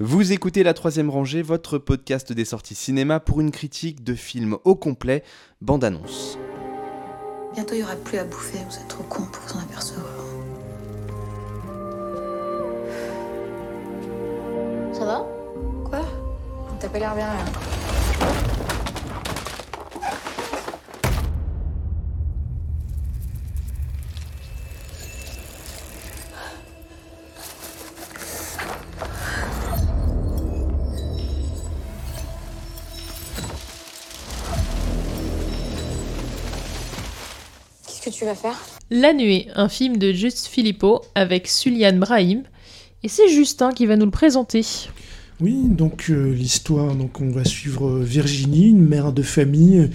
Vous écoutez La Troisième Rangée, votre podcast des sorties cinéma pour une critique de film au complet, bande-annonce. Bientôt, il n'y aura plus à bouffer. Vous êtes trop con pour vous en apercevoir. Ça va? Quoi? T'as pas l'air bien là. Tu vas faire La Nuée, un film de Juste Philippot avec Sulian Brahim. Et c'est Justin qui va nous le présenter. Oui, donc euh, l'histoire, donc on va suivre euh, Virginie, une mère de famille euh,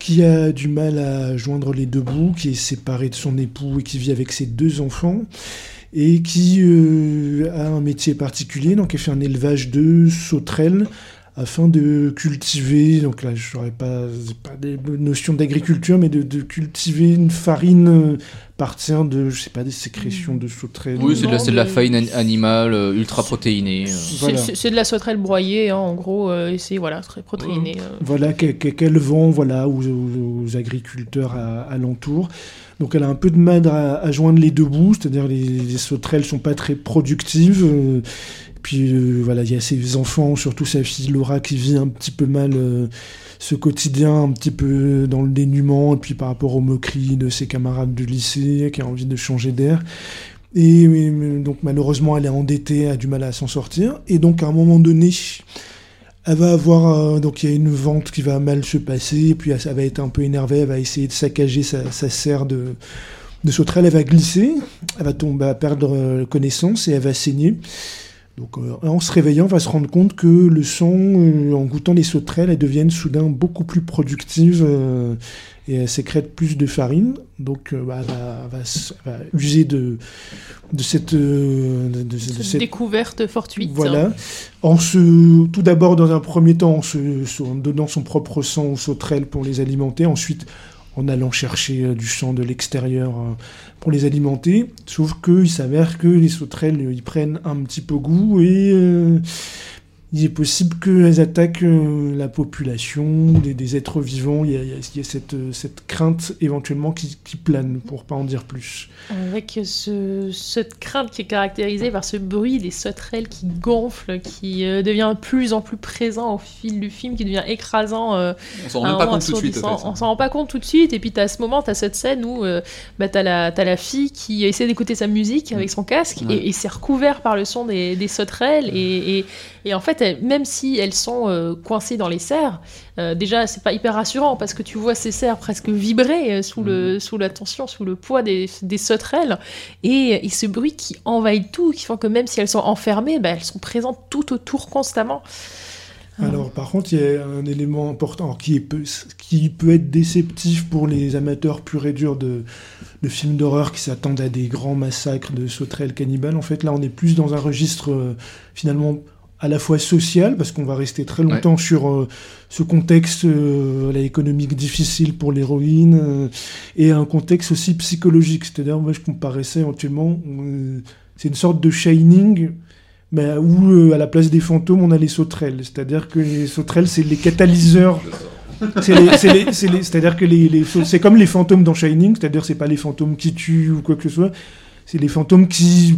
qui a du mal à joindre les deux bouts, qui est séparée de son époux et qui vit avec ses deux enfants et qui euh, a un métier particulier, donc elle fait un élevage de sauterelles afin de cultiver, donc là je n'aurais pas, des notions d'agriculture, mais de, de cultiver une farine euh, partir de, je sais pas, des sécrétions de sauterelles. Oui, c'est de, la- de farine an- animale euh, ultra protéinée. euh. C'est- Voilà. C'est c'est de la sauterelle broyée, hein, en gros, euh, et c'est voilà, très protéiné. euh. Voilà, qu'elle vend voilà, aux, aux- agriculteurs à- alentour. Donc elle a un peu de mal à, à joindre les deux bouts, c'est-à-dire les, les sauterelles sont pas très productives. euh, puis euh, voilà, il y a ses enfants, surtout sa fille Laura qui vit un petit peu mal euh, ce quotidien, un petit peu dans le dénuement, et puis par rapport aux moqueries de ses camarades de lycée, qui a envie de changer d'air. Et euh, donc malheureusement, elle est endettée, a du mal à s'en sortir. Et donc à un moment donné, elle va avoir donc il y a une vente qui va mal se passer, et puis elle, va être un peu énervée, elle va essayer de saccager sa, serre de, de sauterelle, elle va glisser, elle va tomber, perdre connaissance et elle va saigner. Donc euh, en se réveillant, elle va se rendre compte que le sang, euh, en goûtant les sauterelles, elles deviennent soudain beaucoup plus productives euh, et elles sécrètent plus de farine. Donc euh, bah, elle, va, user de, de cette, euh, de- Cette découverte fortuite. voilà. En se, tout d'abord, dans un premier temps, en, se- en donnant son propre sang aux sauterelles pour les alimenter. Ensuite, en allant chercher euh, du sang de l'extérieur euh, pour les alimenter. Sauf qu'il s'avère que les sauterelles euh, y prennent un petit peu goût et il est possible qu'elles attaquent euh, la population, des, des êtres vivants. Il y a, il y a- il y a cette, euh, cette crainte éventuellement qui, qui plane, pour pas en dire plus. Avec ce, cette crainte qui est caractérisée par ce bruit des sauterelles qui gonflent, qui euh, devient de plus en plus présent au fil du film, qui devient écrasant. euh, On s'en à rend pas moment compte tout de suite. en fait. On s'en rend pas compte tout de suite. Et puis, t'as ce moment, t'as cette scène où euh, bah, t'as la, t'as la fille qui essaie d'écouter sa musique avec son casque Ouais. et, et c'est recouvert par le son des, des sauterelles. Et, et, et en fait, elles- même si elles sont euh, coincées dans les serres, euh, déjà, c'est pas hyper rassurant parce que tu vois ces serres presque vibrer euh, sous, le, sous la tension, sous le poids des, des sauterelles. Et, et ce bruit qui envahit tout, qui font que même si elles sont enfermées, bah, elles sont présentes tout autour constamment. Ah. Alors, par contre, il y a un élément important qui, est qui peut être déceptif pour les amateurs purs et durs de, de films d'horreur qui s'attendent à des grands massacres de sauterelles cannibales. En fait, là, on est plus dans un registre euh, finalement à la fois social, parce qu'on va rester très longtemps sur euh, ce contexte euh, économique difficile pour l'héroïne, euh, et un contexte aussi psychologique. C'est-à-dire, moi, je comparais ça éventuellement, euh, c'est une sorte de shining, mais où euh, à la place des fantômes, on a les sauterelles. C'est-à-dire que les sauterelles, c'est les catalyseurs. C'est-à-dire que les, les c'est comme les fantômes dans Shining, c'est-à-dire c'est pas les fantômes qui tuent ou quoi que ce soit, c'est les fantômes qui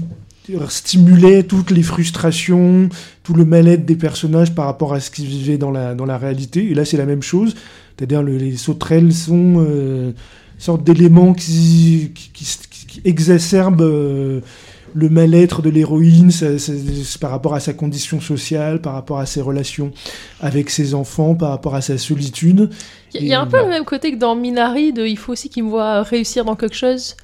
stimulaient toutes les frustrations, tout le mal-être des personnages par rapport à ce qu'ils vivaient dans la, dans la réalité. Et là, c'est la même chose. C'est-à-dire le- les sauterelles sont euh, sorte d'éléments qui, qui, qui- qui exacerbent euh, le mal-être de l'héroïne par rapport à sa condition sociale, par rapport à ses relations avec ses enfants, par rapport à sa solitude. Il y a- il y a un peu bah. le même côté que dans Minari, de il faut aussi qu'il me voit réussir dans quelque chose.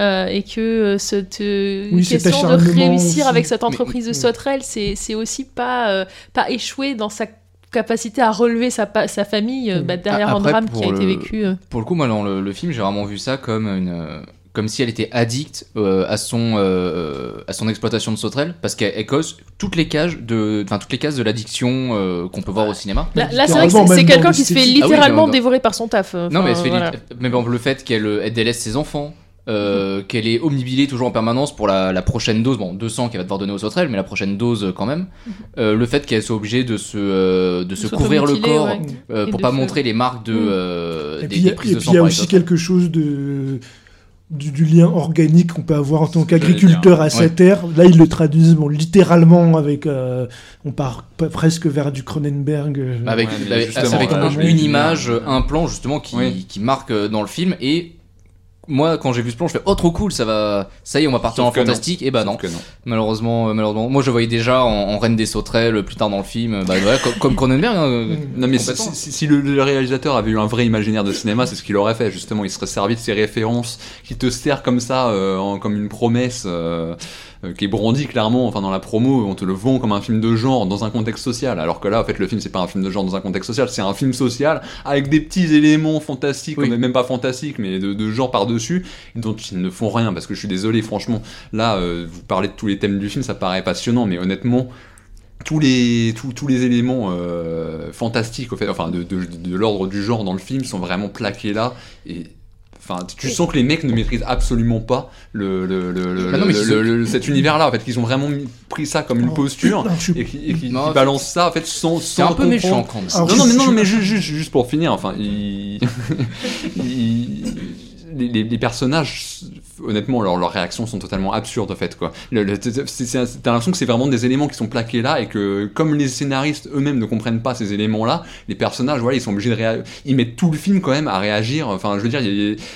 euh, et que euh, cette euh, Oui, question de réussir aussi. avec cette entreprise de mais- sauterelles, c'est c'est aussi pas, euh, pas échouer dans sa capacité à relever sa, famille bah, derrière A- un après, drame qui a été vécu. Pour le coup, moi, dans le, le film, j'ai vraiment vu ça comme une. Comme si elle était addicte euh, à son euh, à son exploitation de sauterelles parce qu'elle elle cause toutes les cases de enfin toutes les cases de l'addiction euh, qu'on peut voir au cinéma. Là, là, c'est vrai que c'est quelqu'un qui se fait. Ah oui, littéralement dévorer par son taf. Non, mais, elle enfin, se fait voilà. lit- mais bon, le fait qu'elle elle délaisse ses enfants, euh, qu'elle est omnibilée toujours en permanence pour la, la prochaine dose, bon 200 qu'elle va devoir donner aux sauterelles, mais la prochaine dose quand même. Euh, le fait qu'elle soit obligée de se, euh, de se couvrir le corps ouais. euh, Et pour pas montrer les marques de, Mm. euh, Et des, puis, il y des a- prises et de puis sang il y a aussi quelque chose de du, du lien organique qu'on peut avoir en tant qu'agriculteur à sa Ouais. terre. Là, ils le traduisent bon, littéralement avec. euh, on part presque vers du Cronenberg. euh, Avec, Ouais, avec- une image, un plan justement qui, Oui. qui marque euh, dans le film et moi quand j'ai vu ce plan je fais oh trop cool ça va ça y est on va partir Sauf en non. fantastique et bah Sauf non que non. malheureusement euh, malheureusement moi je voyais déjà en, en reine des sauterelles euh, plus tard dans le film euh, bah ouais, comme, comme Cronenberg hein, euh, Non mais si, complètement. si- si le, le réalisateur avait eu un vrai imaginaire de cinéma, c'est ce qu'il aurait fait justement. Il serait servi de ces références qui te servent comme ça, euh, en- comme une promesse euh, euh, qui est brandie clairement. Enfin dans la promo, on te le vend comme un film de genre dans un contexte social. Alors que là, en fait, le film c'est pas un film de genre dans un contexte social, c'est un film social avec des petits éléments fantastiques, Oui. ou même pas fantastiques, mais de, de genre par dessus, dont ils ne font rien. Parce que je suis désolé, franchement, là, euh, vous parlez de tous les thèmes du film, ça paraît passionnant, mais honnêtement tous les, tous, tous les éléments euh, fantastiques, au fait, enfin, de, de, de l'ordre du genre dans le film sont vraiment plaqués là. Et enfin, tu sens que les mecs ne maîtrisent absolument pas le, le, le, le- Bah non, le- qu'ils le- le- cet univers-là. En fait, qu'ils ont vraiment pris ça comme une Oh. posture non, suis- et qui, qui balancent ça en fait sans, c'est sans un peu comprendre. méchant quand même Alors, Non, non, mais non, mais pas- ju- ju- juste, pour finir, enfin, il- il- les, les- les personnages, honnêtement, leurs leurs réactions sont totalement absurdes, en fait, quoi. Le- le- T'as l'impression que c'est vraiment des éléments qui sont plaqués là et que, comme les scénaristes eux-mêmes ne comprennent pas ces éléments-là, les personnages, voilà, ils sont obligés de réagir. Ils mettent tout le film quand même à réagir. Enfin, je veux dire,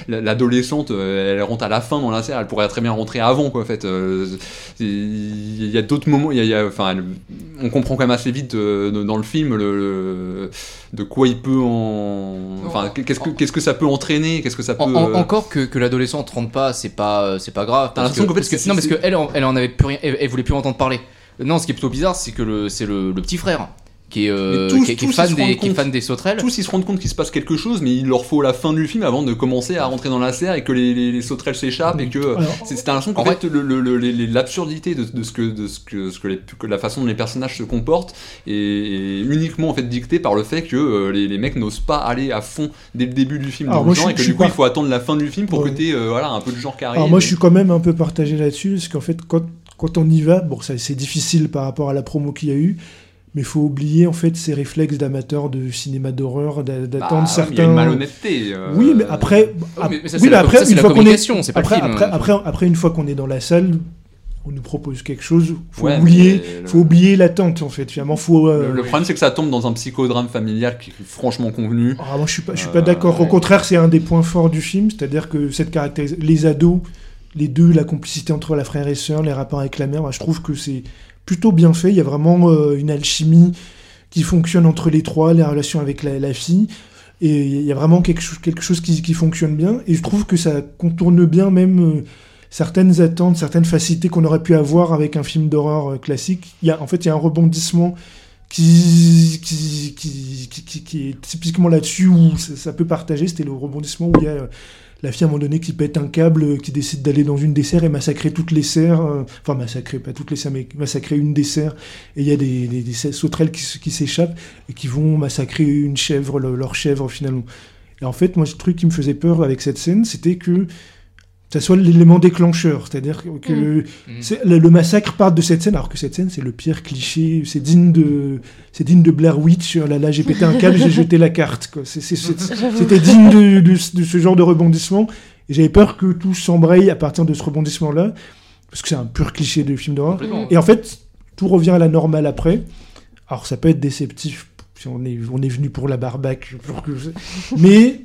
l'adolescente, euh, elle rentre à la fin dans la serre, elle pourrait très bien rentrer avant, quoi, en fait. Euh, Il y a d'autres moments, il y a- il y a, enfin, on comprend quand même assez vite euh, dans le film le, le- de quoi il peut en. Enfin, qu'est-ce que, qu'est-ce que ça peut entraîner Qu'est-ce que ça peut. En- en- encore que, que l'adolescente rentre pas, c'est pas, euh, c'est pas grave. T'as Parce que, l'impression qu'en fait, parce que- c'est- non, parce c'est- qu'elle, elle en avait plus rien, elle, elle voulait plus entendre parler. Non, ce qui est plutôt bizarre, c'est que le, c'est le, le petit frère qui est, euh, Mais tous- qui est- qui est tous, fan ils se des, rendent qui est compte. fan des sauterelles. tous ils se rendent compte qu'il se passe quelque chose, mais il leur faut la fin du film avant de commencer à rentrer dans la serre et que les, les, les sauterelles s'échappent et que c'est c'est l'impression qu'en En fait le- le- le- les- les- l'absurdité de, de ce que de ce que, ce que, les- que la façon dont les personnages se comportent est, est uniquement en fait dictée par le fait que euh, les, les mecs n'osent pas aller à fond dès le début du film Alors dans moi, le je genre suis- et que du coup pas- il faut attendre la fin du film pour Ouais. que tu voilà un peu de genre qui arrive. Alors moi, je suis quand même un peu partagé là-dessus, parce qu'en fait, quand, quand on y va, bon, ça c'est difficile par rapport à la promo qu'il y a eu, mais il faut oublier en fait ces réflexes d'amateurs de cinéma d'horreur, d'a- Bah, d'attendre Il y a certains. une malhonnêteté. euh, Oui, mais après, Oui, mais- mais ça, oui, c'est la- après, ça, une fois qu'on est, pas après, après, après, après, une fois qu'on est dans la salle, on nous propose quelque chose. Faut Ouais, oublier, le- faut oublier l'attente en fait. Finalement, faut. euh, Le, le problème, c'est que ça tombe dans un psychodrame familial qui est franchement convenu. Ah, moi, je suis pas, je suis Euh, pas d'accord. Au contraire, c'est un des points forts du film, c'est-à-dire que cette les ados, les deux, la complicité entre la frère et sœur, les rapports avec la mère, moi, je trouve que c'est plutôt bien fait. Il y a vraiment euh, une alchimie qui fonctionne entre les trois, les relations avec la, fille. Et il y a vraiment quelque chose, quelque chose qui, qui fonctionne bien. Et je trouve que ça contourne bien même euh, certaines attentes, certaines facilités qu'on aurait pu avoir avec un film d'horreur euh, classique. Il y a, en fait, il y a un rebondissement qui, qui, qui, qui, est typiquement là-dessus où ça, ça peut partager. C'était le rebondissement où il y a la fille à un moment donné qui pète un câble, euh, qui décide d'aller dans une des serres et massacrer toutes les serres. euh, enfin, massacrer, pas toutes les serres, mais massacrer une des serres. Et il y a des, sauterelles qui, s'échappent et qui vont massacrer une chèvre, le- leur chèvre finalement. Et en fait, moi, le truc qui me faisait peur avec cette scène, c'était que ça soit l'élément déclencheur. C'est-à-dire que Mm. c'est- le, le massacre part de cette scène, alors que cette scène, c'est le pire cliché, c'est digne de, c'est digne de Blair Witch. Là, là, j'ai pété un câble, j'ai jeté la carte. C'était digne de, de- de ce genre de rebondissement. Et j'avais peur que tout s'embraye à partir de ce rebondissement-là, parce que c'est un pur cliché de film d'horreur. Et en fait, tout revient à la normale après. Alors, ça peut être déceptif si on est, on est venu pour la que- Mais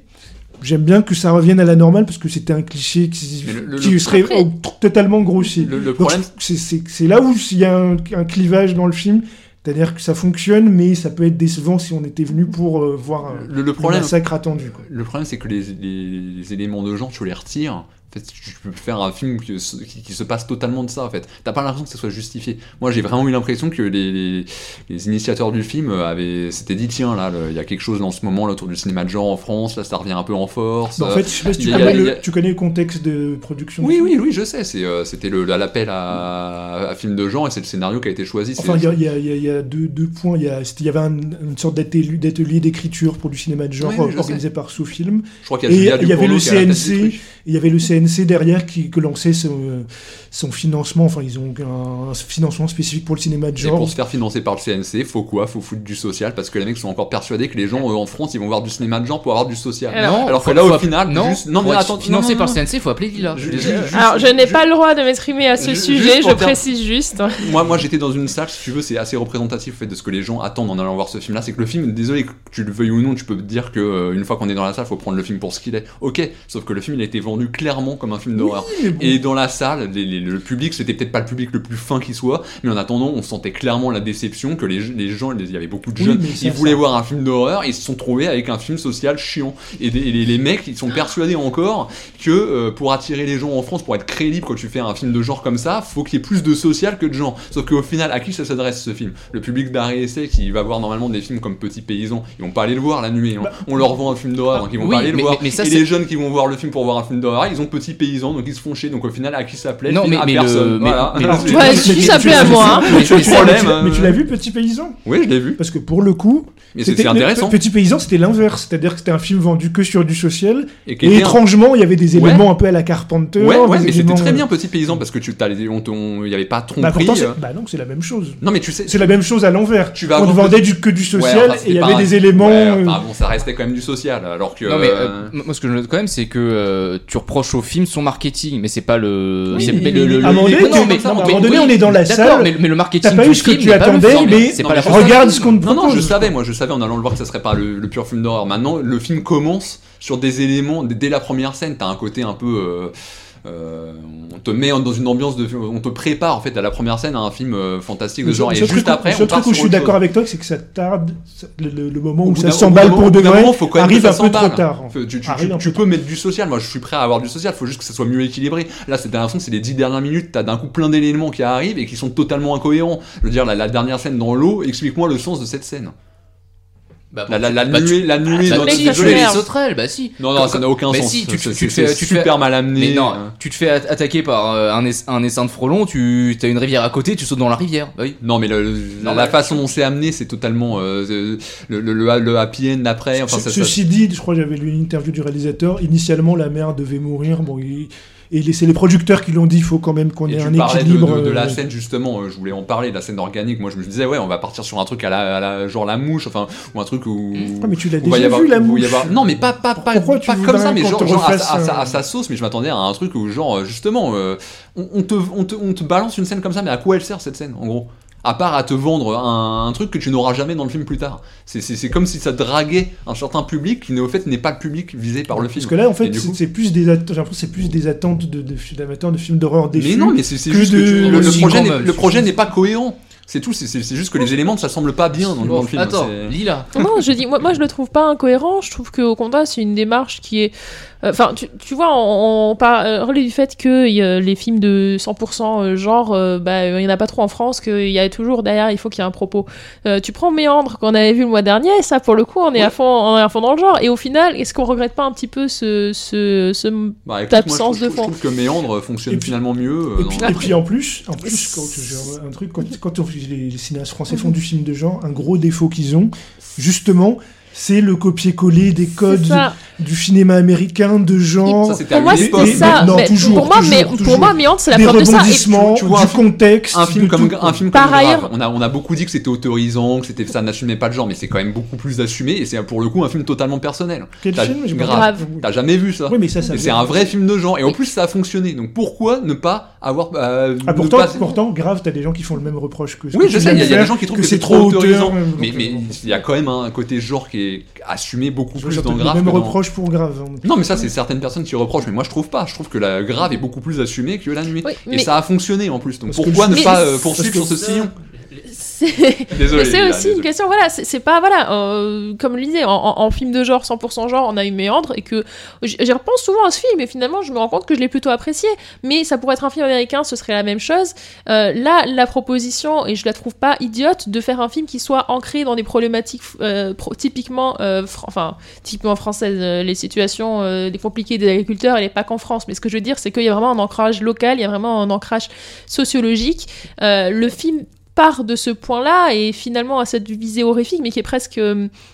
j'aime bien que ça revienne à la normale parce que c'était un cliché qui, Mais le- le- qui le- serait Après- totalement grossi. Le, problème, c'est- là où il y a un, un clivage dans le film. C'est-à-dire que ça fonctionne, mais ça peut être décevant si on était venu pour euh, voir euh, le, le le problème, massacre attendu. quoi. Le problème, c'est que les, les- les éléments de genre, tu les retires. En fait, tu peux faire un film qui, se passe totalement de ça, en fait. T'as pas l'impression que ça soit justifié. Moi, j'ai vraiment eu l'impression que les, les- les initiateurs du film avaient, s'étaient dit, tiens, là, il y a quelque chose en ce moment là, autour du cinéma de genre en France, là, ça revient un peu en force. Bah, en fait, je sais pas si tu, a- connais, le, a- tu connais le contexte de production. oui, oui, oui, je sais. euh, C'était le- l'appel à, à film de genre et c'est le scénario qui a été choisi. Enfin, il y a, y y deux, deux points. Il y, y avait un- une sorte d'atelier, d'écriture pour du cinéma de genre Oui, oui, je organisé par Soufilm. Je crois qu'il y a Et Julia il y avait le CNC, il y avait le CNC CNC derrière qui que lançait son, son financement. Enfin, ils ont un, un financement spécifique pour le cinéma de Et genre. pour se faire financer par le CNC, faut quoi? Faut foutre du social parce que les mecs sont encore persuadés que les gens euh, en France ils vont voir du cinéma de genre pour avoir du social. Alors- Alors que là au final, non, juste- non mais pour être attends, financé non, non, par le CNC, faut appeler Lila. Je- Je je- Alors, je n'ai pas le droit de m'exprimer à ce sujet, je précise juste. Moi, moi j'étais dans une salle, si tu veux, c'est assez représentatif en fait, de ce que les gens attendent en allant voir ce film-là. C'est que le film, désolé que tu le veuilles ou non, tu peux te dire que euh, une fois qu'on est dans la salle, faut prendre le film pour ce qu'il est. Ok, sauf que le film il a été vendu clairement comme un film d'horreur. Et dans la salle, les- les- le public, c'était peut-être pas le public le plus fin qui soit, mais en attendant, on sentait clairement la déception que les, les gens, il y avait beaucoup de Oui, jeunes, ça, ils voulaient ça- voir un film d'horreur, ils se sont trouvés avec un film social chiant. Et, des- et les, les mecs, ils sont persuadés encore que euh, pour attirer les gens en France, pour être crédible quand tu fais un film de genre comme ça, faut qu'il y ait plus de social que de genre. Sauf qu'au final, à qui ça s'adresse ce film? Le public d'arrêt essai qui va voir normalement des films comme Petit Paysan, ils vont pas aller le voir la nuit. hein. on leur vend un film d'horreur, donc ils vont oui, pas aller le voir. mais- mais ça, et les jeunes qui vont voir le film pour voir un film d'horreur, ils ont Petit Paysan, donc ils se font chier. Donc au final, à qui ça plaît Non, Le film mais- à mais le- personne. mais- voilà. mais le- Alors, Ouais, mais- ça tu- plaît à tu- moi, mais tu- Le l'as vu, Petit Paysan Oui, je l'ai vu. Parce que pour le coup, Mais c'était- intéressant. Petit Paysan, c'était l'inverse. C'est-à-dire que c'était un film vendu que sur du social. Et, qui étrangement, il y avait des Ouais. éléments un peu à la Carpenter. Ouais, ouais, mais c'était très euh, bien Petit Paysan parce que tu t'as les, on, te- on- y avait pas tromperie. Bah pourtant, c'est- euh. bah non, c'est la même chose. Non, mais tu sais. C'est la même chose à l'envers. Tu vas on vendait du, que du social et il y avait des éléments. Euh, enfin, bon, ça restait quand même du social. Alors que. Non mais moi ce que je note quand même c'est que tu reproches au film son marketing mais c'est pas le Oui, c'est- mais- le, à un moment donné, non, non, mais donné, oui, on est dans la d'accord, salle, mais, mais le marketing T'as pas eu ce que tu pas attendais, mais pas mais faute regarde ce qu'on te Non, non, je savais, moi, je savais en allant le voir que ça serait pas le, le pur film d'horreur. Maintenant, le film commence sur des éléments, dès dès la première scène, t'as un côté un peu. euh, euh, on te met dans une ambiance de. On te prépare en fait à la première scène à un film euh, fantastique de genre. Et juste après, le seul on part truc où je suis d'accord avec toi, c'est que ça tarde. Le, moment où ça s'emballe pour de vrai moment, faut quand même arrive un peu trop tard. Faut- Tu, peux mettre du social, moi je suis prêt à avoir du social, faut juste que ça soit mieux équilibré. Là, c'est que c'est les dix dernières minutes, t'as d'un coup plein d'éléments qui arrivent et qui sont totalement incohérents. Je veux dire, la, la dernière scène dans l'eau, explique-moi le sens de cette scène. Bah, La, la, la bah, tu- nuée, la nuée bah, tu désolé, les sauterelles, bah si. Non, non, ça n'a aucun Mais sens. si, tu- tu- tu tu fais- super mal amené. Mais non, euh. tu te fais at- attaquer par euh, un, ess- un essaim de frelons, tu as une rivière à côté, tu sautes dans la rivière. Bah oui. Non, mais le- le- Non, la mais- façon dont c'est amené, c'est totalement euh, euh, le, le, le- happy end après. Enfin, ça- Ceci dit, je crois que j'avais lu une interview du réalisateur. Initialement, la mère devait mourir. Bon, il- et c'est les producteurs qui l'ont dit. Il faut quand même qu'on ait tu un de, équilibre. de- de la scène justement, je voulais en parler, la scène organique. Moi, je me disais ouais, on va partir sur un truc à la, à la- genre la mouche, enfin ou un truc où. Ah, mais tu l'as déjà avoir- vu la mouche. avoir- Non, mais pas pas pas, pas comme ça, mais genre, à, sa, un- à sa sauce. Mais je m'attendais à un truc où genre euh, justement, euh, on, on te, on te on te balance une scène comme ça, mais à quoi elle sert cette scène en gros? À part à te vendre un, un truc que tu n'auras jamais dans le film plus tard. C'est- C'est c'est comme si ça draguait un certain public qui, au fait, n'est pas le public visé par le film. Parce que là, en fait, c'est plus des att- j'ai l'impression que c'est plus des attentes de, de, d'amateurs de films d'horreur déçus. Mais non, mais c'est que juste que tu- projet le projet n'est pas cohérent. C'est tout, c'est- juste que les éléments ne s'assemblent pas bien dans, le- film. Attends, c'est- Lila. Non, je dis, moi, moi je le trouve pas incohérent. Je trouve qu'au contraire, c'est une démarche qui est. euh, Enfin, tu, tu vois, on, on parle du fait que les films de 100% genre, euh, bah, il y en a pas trop en France, qu'il y a toujours derrière, il faut qu'il y ait un propos. Euh, tu prends Méandre qu'on avait vu le mois dernier, ça pour le coup, on est à fond, on est à fond dans le genre. Et au final, est-ce qu'on regrette pas un petit peu ce, ce, ce Bah, écoute, d'absence moi, je, de trouve- je fond. trouve que Méandre fonctionne Et puis- finalement mieux. euh, Et puis, et en plus, en plus quand, un truc, quand, quand on- les, les cinéastes français font du film de genre, un gros défaut qu'ils ont, justement, c'est le copier-coller des codes du cinéma américain de genre. Ça, c'était Pour moi, mais- ça. non, mais toujours, pour moi, toujours, mais toujours. pour moi, Méandre, c'est la des preuve de ça. Et rebondissements, tu vois du un film- contexte. un film comme un film Par comme Grave, ailleurs- on a on a beaucoup dit que c'était autorisant, que c'était ça n'assumait pas le genre, mais c'est quand même beaucoup plus assumé et c'est pour le coup un film totalement personnel. Quel T'as- film? Grave. T'as jamais vu ça Oui, mais ça, ça c'est un vrai film de genre et en plus ça a fonctionné. Donc pourquoi ne pas avoir euh, Ah, pourtant, pas- pourtant, grave, t'as des gens qui font le même reproche que. Oui, je tu sais, il y, a- des gens qui trouvent que c'est trop autorisant. euh, Mais euh, il y a quand même un côté genre qui est assumé beaucoup je plus dans le Grave. même que dans- reproche pour grave. hein. Non, mais ça, c'est certaines personnes qui reprochent, mais moi je trouve pas. Je trouve que la grave est beaucoup plus assumée que la nuit. Oui, Et ça a fonctionné en plus. Donc Parce pourquoi je- ne Mais pas euh, poursuivre sur ce sillon? C'est- aussi une question, voilà, c'est pas, voilà, euh, comme disais, en, en- en film de genre, 100% genre, on a eu Méandre, et que j'y repense souvent à ce film, et finalement, je me rends compte que je l'ai plutôt apprécié, mais ça pourrait être un film américain, ce serait la même chose. Euh, là, la proposition, et je la trouve pas idiote, de faire un film qui soit ancré dans des problématiques euh, pro- typiquement, enfin, typiquement françaises, les situations des compliquées des agriculteurs, elle est pas qu'en France, mais ce que je veux dire, c'est qu'il y a vraiment un ancrage local, il y a vraiment un ancrage sociologique. Le film part de ce point-là et finalement à cette visée horrifique, mais qui est presque,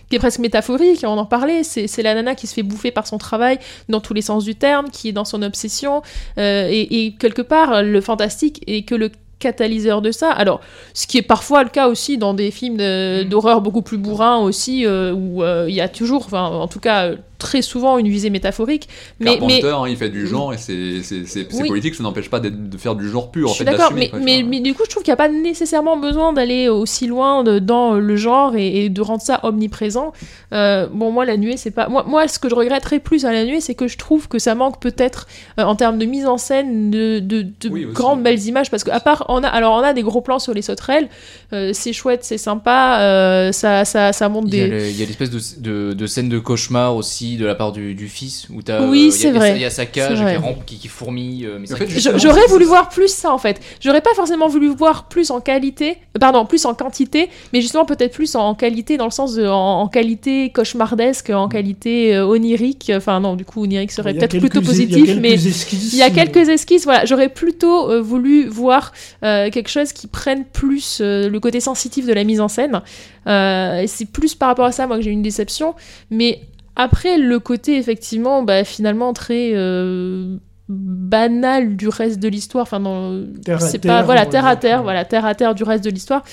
qui est presque métaphorique. On en parlait. C'est la nana qui se fait bouffer par son travail dans tous les sens du terme, qui est dans son obsession. euh, et, et quelque part, le fantastique est que le catalyseur de ça. Alors, ce qui est parfois le cas aussi dans des films de- d'horreur beaucoup plus bourrins aussi, euh, où euh, il y a toujours, enfin, en tout cas, très souvent une visée métaphorique. Mais, mais Carpenter, hein, il fait du genre et c'est c'est- c'est- c'est Oui. politique, ça n'empêche pas d'être- de faire du genre pur. en Je suis fait, d'accord, mais, quoi, tu mais, vois. mais du coup, je trouve qu'il n'y a pas nécessairement besoin d'aller aussi loin de- dans le genre et, et de rendre ça omniprésent. Euh, bon, moi, la nuée, c'est pas. Moi, moi, ce que je regretterais plus à la nuée, c'est que je trouve que ça manque peut-être euh, en termes de mise en scène de, de, de Oui, aussi. grandes belles images. Parce qu'à part, on a, alors, on a des gros plans sur les sauterelles, euh, c'est chouette, c'est sympa, euh, ça, ça, a des. il y a l'espèce de, de, de scène de cauchemar aussi de la part du, du fils où t'as, Oui, euh, il y a- c'est vrai. sa- Il y a sa cage qui rampe, qui, qui fourmille. euh, mais En fait, J'aurais voulu voir plus ça en fait. J'aurais pas forcément voulu voir plus en qualité, euh, pardon, plus en quantité, mais justement peut-être plus en, en qualité dans le sens de en, en qualité cauchemardesque, en qualité euh, onirique. Enfin non, du coup onirique serait Il y a peut-être plutôt quelques- il y a positif, quelques mais esquisses, il y a quelques esquisses. Voilà, j'aurais plutôt euh, voulu voir euh, quelque chose qui prenne plus euh, le côté sensitif de la mise en scène. Euh, et c'est plus par rapport à ça moi que j'ai eu une déception, mais après le côté effectivement, bah, finalement très euh, banal du reste de l'histoire. Enfin, dans- Terre c'est terre, pas voilà on va terre à terre, voilà terre à terre du reste de l'histoire.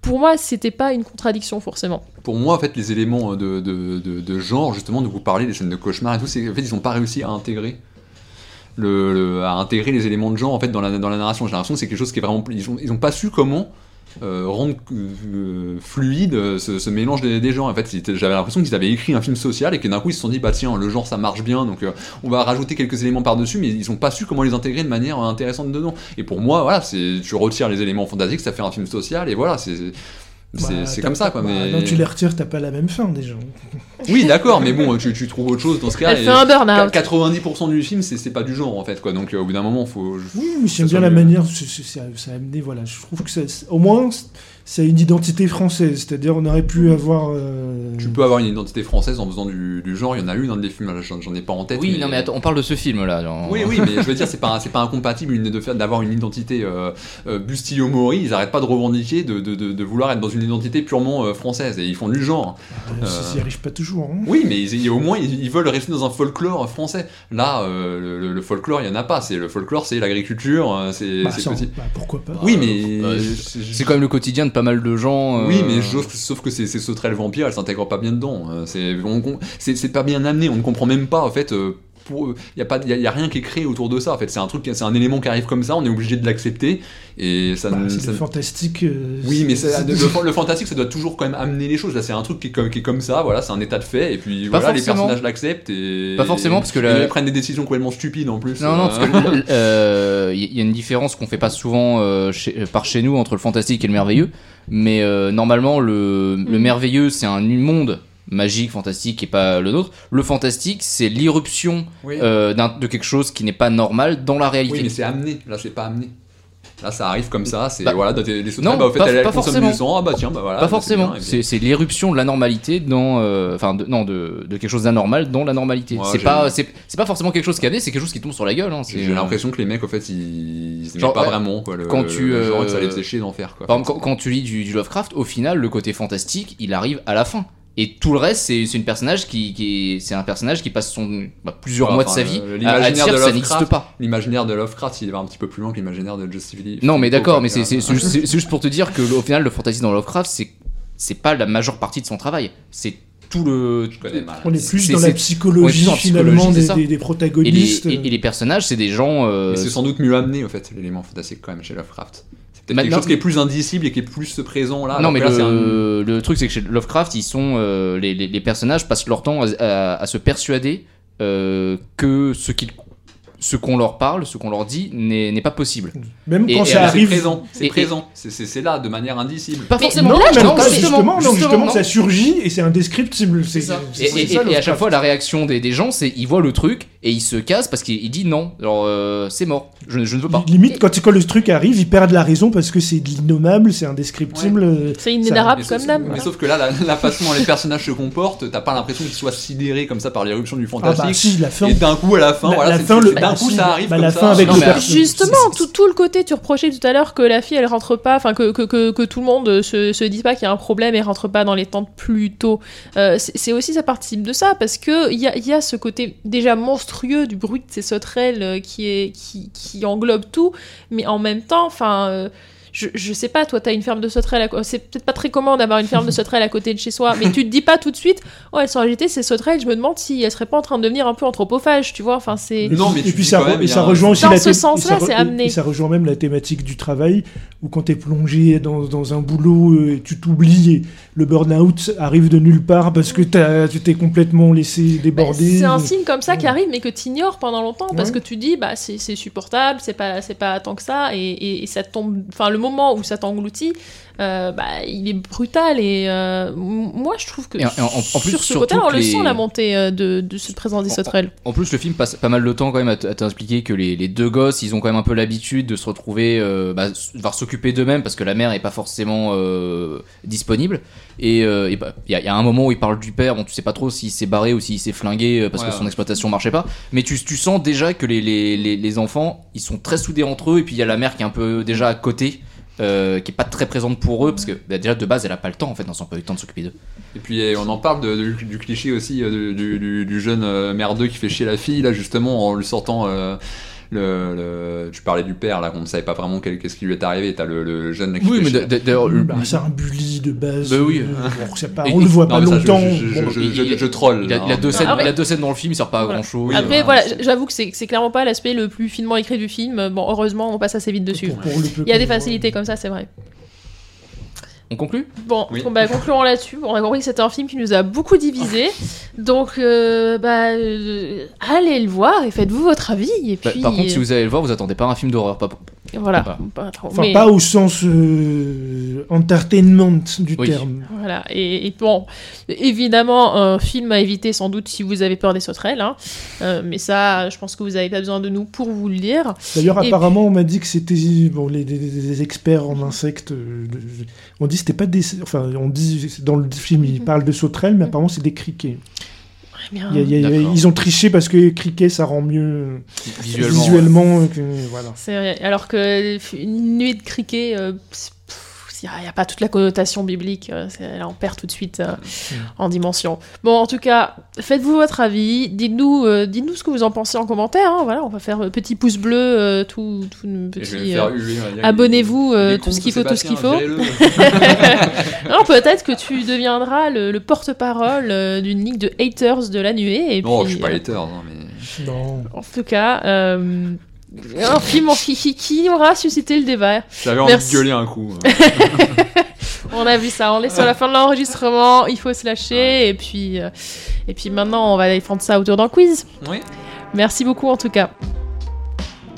Pour moi, c'était pas une contradiction forcément. Pour moi, en fait, les éléments euh, de, de, de, de genre, justement, de vous parler, les scènes de cauchemar et tout, c'est en fait, ils n'ont pas réussi à intégrer. Le, le- à intégrer les éléments de genre en fait dans la, dans la narration j'ai l'impression que c'est quelque chose qui est vraiment ils ont, ils ont pas su comment euh, rendre euh, fluide ce, mélange des, des genres. En fait j'avais l'impression qu'ils avaient écrit un film social et que d'un coup ils se sont dit bah tiens le genre ça marche bien donc euh, on va rajouter quelques éléments par dessus mais ils ont pas su comment les intégrer de manière euh, intéressante dedans. Et pour moi voilà c'est tu retires les éléments fantastiques ça fait un film social et voilà c'est Bah, c'est comme ça quoi bah, mais Non, tu les retires, t'as pas la même fin déjà. oui, d'accord, mais bon, tu, tu trouves autre chose dans ce cas. Elle fait un burn-out. 90% du film, c'est c'est pas du genre en fait, quoi. Donc euh, au bout d'un moment, faut. Oui, mais ça j'aime bien la mieux. manière, c'est- amené, voilà, je trouve que ça, au moins, c'est une identité française, c'est-à-dire on aurait pu avoir... euh, Tu peux avoir une identité française en faisant du, du genre. Il y en a une dans des films, j'en j'en ai pas en tête. Oui, non mais attends, on parle de ce film là. genre. Oui, oui, mais je veux dire, c'est pas, c'est pas incompatible une- de faire d'avoir une identité euh, euh, Bustillo Mori. Ils arrêtent pas de revendiquer, de, de, de, de vouloir être dans une identité purement euh, française et ils font du genre. euh, ça s'y arrive pas toujours. hein. Oui, mais ils- au moins ils, ils veulent rester dans un folklore français. Là, euh, le, le folklore, il y en a pas. C'est le folklore, c'est l'agriculture, euh, c'est Bah, c'est ça, petit. bah, pourquoi pas Oui, mais Euh, c'est- C'est quand même le quotidien de pas mal de gens. euh, Oui, mais sauf, sauf que ces, ces sauterelles vampires, elles s'intègrent pas bien dedans. Euh, C'est pas bien amené, on ne comprend même pas en fait. Euh, Il n'y a, pas- y a, y a rien qui est créé autour de ça. En fait, c'est un truc, c'est un élément qui arrive comme ça. On est obligé de l'accepter et ça. Bah, c'est ça- le fantastique. euh, oui, mais ça- le, le fantastique, ça doit toujours quand même amener les choses. Là, c'est un truc qui est, comme, qui est comme ça. Voilà, c'est un état de fait. Et puis Pas voilà, les personnages l'acceptent et Pas forcément, parce que la- ils prennent des décisions complètement stupides en plus. Non, non, Euh, parce que euh, il y a une différence qu'on fait pas souvent euh, chez- euh, par chez nous entre le fantastique et le merveilleux. Mais euh, normalement, le, le Mm. merveilleux, c'est un monde magique, fantastique et pas le nôtre. Le fantastique, c'est l'irruption oui. euh, de quelque chose qui n'est pas normal dans la réalité. Oui, mais c'est amené. Là, c'est pas amené. Là, ça arrive comme ça. C'est Bah, voilà, les sauterelles, non, bah, au fait, pas- elles, pas forcément. du sang. Ah bah tiens, bah voilà. pas bah, c'est forcément. puis- C'est c'est l'irruption de la normalité dans, euh, enfin, non, de, de quelque chose d'anormal dans la normalité. Ouais, c'est pas, c'est pas forcément quelque chose qui avait, c'est quelque chose qui tombe sur la gueule. hein, J'ai euh, l'impression que les mecs, en fait, ils, ils Genre, pas ouais, vraiment quoi, le, quand tu, genre que ça euh, les faisait chier d'en faire. Quoi. Par exemple, quand, quand tu lis du, du Lovecraft, au final, le côté fantastique, il arrive à la fin. Et tout le reste, c'est c'est une personnage qui, qui est- c'est un personnage qui passe son bah, plusieurs Ouais, mois enfin, de sa vie euh, à, à dire de ça Lovecraft, n'existe pas. L'imaginaire de Lovecraft, il va un petit peu plus loin que l'imaginaire de Justin Lee. Non, mais d'accord, mais c'est juste, pour te dire que au final, le fantasy dans Lovecraft, c'est c'est pas la majeure partie de son travail. C'est tout le. Je connais mal. On est plus dans la psychologie finalement psychologie, des, des- des Et les, protagonistes. et- et les personnages, c'est des gens. euh, Mais c'est sans doute mieux amené, en fait, l'élément fantastique, quand même, chez Lovecraft. Peut-être quelque chose qui est plus indicible et qui est plus présent là. non, mais là, le, un- le truc, c'est que chez Lovecraft, ils sont, euh, les, les- les personnages passent leur temps à, à- à se persuader euh, que ce qu'ils ce qu'on leur parle, ce qu'on leur dit, n'est pas possible. Même quand et ça arrive. c'est présent, c'est- là de manière indicible. Pas forcément. Non, là, même non, pas, justement, non, justement, non. ça surgit et c'est indescriptible. C'est Et, c'est- et- ça, et à chaque fois, la réaction des, des gens, c'est ils voient le truc et ils se cassent parce qu'il il dit non. Alors, euh, c'est mort. Je, ne- je ne veux pas. Limite, quand, quand le truc arrive, ils perdent la raison parce que c'est de l'innommable, c'est indescriptible. euh, C'est inénarrable comme d'âme. Mais sauf que là, la, la façon dont les personnages se comportent, t'as pas l'impression qu'ils soient sidérés comme ça par l'éruption du Ah bah fantastique. si, la fin. et d'un coup, à la fin, La- voilà, la fin, le- d'un coup ça arrive bah, comme la ça. fin avec Non, le Justement, tout, tout le côté, tu reprochais tout à l'heure que la fille elle rentre pas, enfin que, que, que, que tout le monde se, se dise pas qu'il y a un problème et rentre pas dans les tentes plus tôt. Euh, c'est aussi ça participe de ça parce que il y a, il y a ce côté déjà monstrueux du bruit de ces sauterelles euh, qui, est, qui, qui englobe tout, mais en même temps, enfin. euh, je, je sais pas, toi, t'as une ferme de sauterelles. à C'est peut-être pas très commun d'avoir une ferme de sauterelles à côté de chez soi, mais tu te dis pas tout de suite, oh, elles sont agitées, ces sauterelles. Je me demande si elles seraient pas en train de devenir un peu anthropophages, tu vois. Enfin, c'est. Non, mais et puis ça, re- et rejoint aussi Dans la ce sens-là, c'est amené. Et ça rejoint même la thématique du travail, où quand t'es plongé dans, dans un boulot, euh, tu t'oublies et le burn-out arrive de nulle part parce que t'as- tu t'es complètement laissé Bah, déborder. c'est un signe comme ça qui arrive, mais que tu ignores pendant longtemps parce Ouais. que tu dis, bah, c'est c'est supportable, c'est pas, c'est pas tant que ça, et, et- et ça tombe. Enfin, le moment où ça t'engloutit, euh, bah, il est brutal, et euh, moi je trouve que Et en- en- en plus, sur ce côté, on le les- sent la montée euh, de, de cette présence des En- sauterelles. En plus, le film passe pas mal de temps quand même à t'expliquer que les, les deux gosses, ils ont quand même un peu l'habitude de se retrouver, euh, bah, devoir s'occuper d'eux-mêmes parce que la mère est pas forcément euh, disponible. Et euh, bah, il y, a- il y a un moment où il parle du père, bon, tu sais pas trop s'il s'est barré ou s'il s'est flingué parce Ouais, que son ouais. exploitation marchait pas. Mais tu, tu sens déjà que les, les, les, les enfants, ils sont très soudés entre eux. Et puis il y a la mère qui est un peu déjà à côté. Euh, qui est pas très présente pour eux parce que bah, déjà de base elle a pas le temps en fait, elle n'a pas le temps de s'occuper d'eux. Et puis on en parle du cliché aussi euh, du, du- du jeune euh, merdeux qui fait chier la fille là justement en lui sortant euh, le, le- tu parlais du père là qu'on ne savait pas vraiment quel- qu'est-ce qui lui est arrivé t'as le, le jeune là qui Oui, mais d'ailleurs, le- Bah, c'est un bully de base. Bah oui. euh, bon, c'est pas- Et- on le voit Non, pas longtemps. je, troll il il a deux scènes, Ah ouais. il a deux scènes dans le film, il sert pas à Voilà. grand chose. Oui, Après, voilà. voilà, j'avoue que c'est c'est clairement pas l'aspect le plus finement écrit du film. Bon, heureusement, on passe assez vite dessus. Il y a des facilités comme ça, c'est vrai. On conclut Bon, Oui. bah, concluons là-dessus. On a compris que c'était un film qui nous a beaucoup divisés. Donc, euh, bah, euh, allez le voir et faites-vous votre avis. Et Bah, puis, Par contre, si euh, vous allez le voir, vous attendez pas un film d'horreur. Pas... voilà. Pas trop. Enfin, Mais- pas au sens euh, entertainment du Oui. terme. Voilà, et, et bon, évidemment, un film à éviter sans doute si vous avez peur des sauterelles, hein. Euh, mais ça, je pense que vous n'avez pas besoin de nous pour vous le dire. D'ailleurs, apparemment, on m'a dit que c'était bon, les, experts en insectes. euh, on dit que c'était pas des. Enfin, on dit dans le film, ils parlent de sauterelles, mais apparemment, c'est des criquets. Bien, Il y a- il y a- D'accord. ils ont triché parce que criquets, ça rend mieux Visuellement. visuellement. euh, que- voilà. vrai. Alors que une nuit de criquet, euh, il n'y a, pas toute la connotation biblique. euh, là, on perd tout de suite euh, en dimension. Bon, en tout cas, faites-vous votre avis. Dites-nous, euh, dites-nous ce que vous en pensez en commentaire. hein. Voilà, on va faire petit pouce bleu, euh, tout, tout petit. euh, Abonnez-vous, euh, tout ce qu'il faut, tout ce qu'il faut. Non, peut-être que tu deviendras le, le porte-parole euh, d'une ligue de haters de la nuée. Et non puis, je suis pas euh, hater non, mais Non. En tout cas, euh, un film en- qui, aura suscité le débat. j'avais envie de gueuler un coup On a vu ça, on est sur la fin de l'enregistrement, il faut se lâcher. Et puis, euh, et puis maintenant, on va aller prendre ça autour d'un quiz. oui Merci beaucoup en tout cas.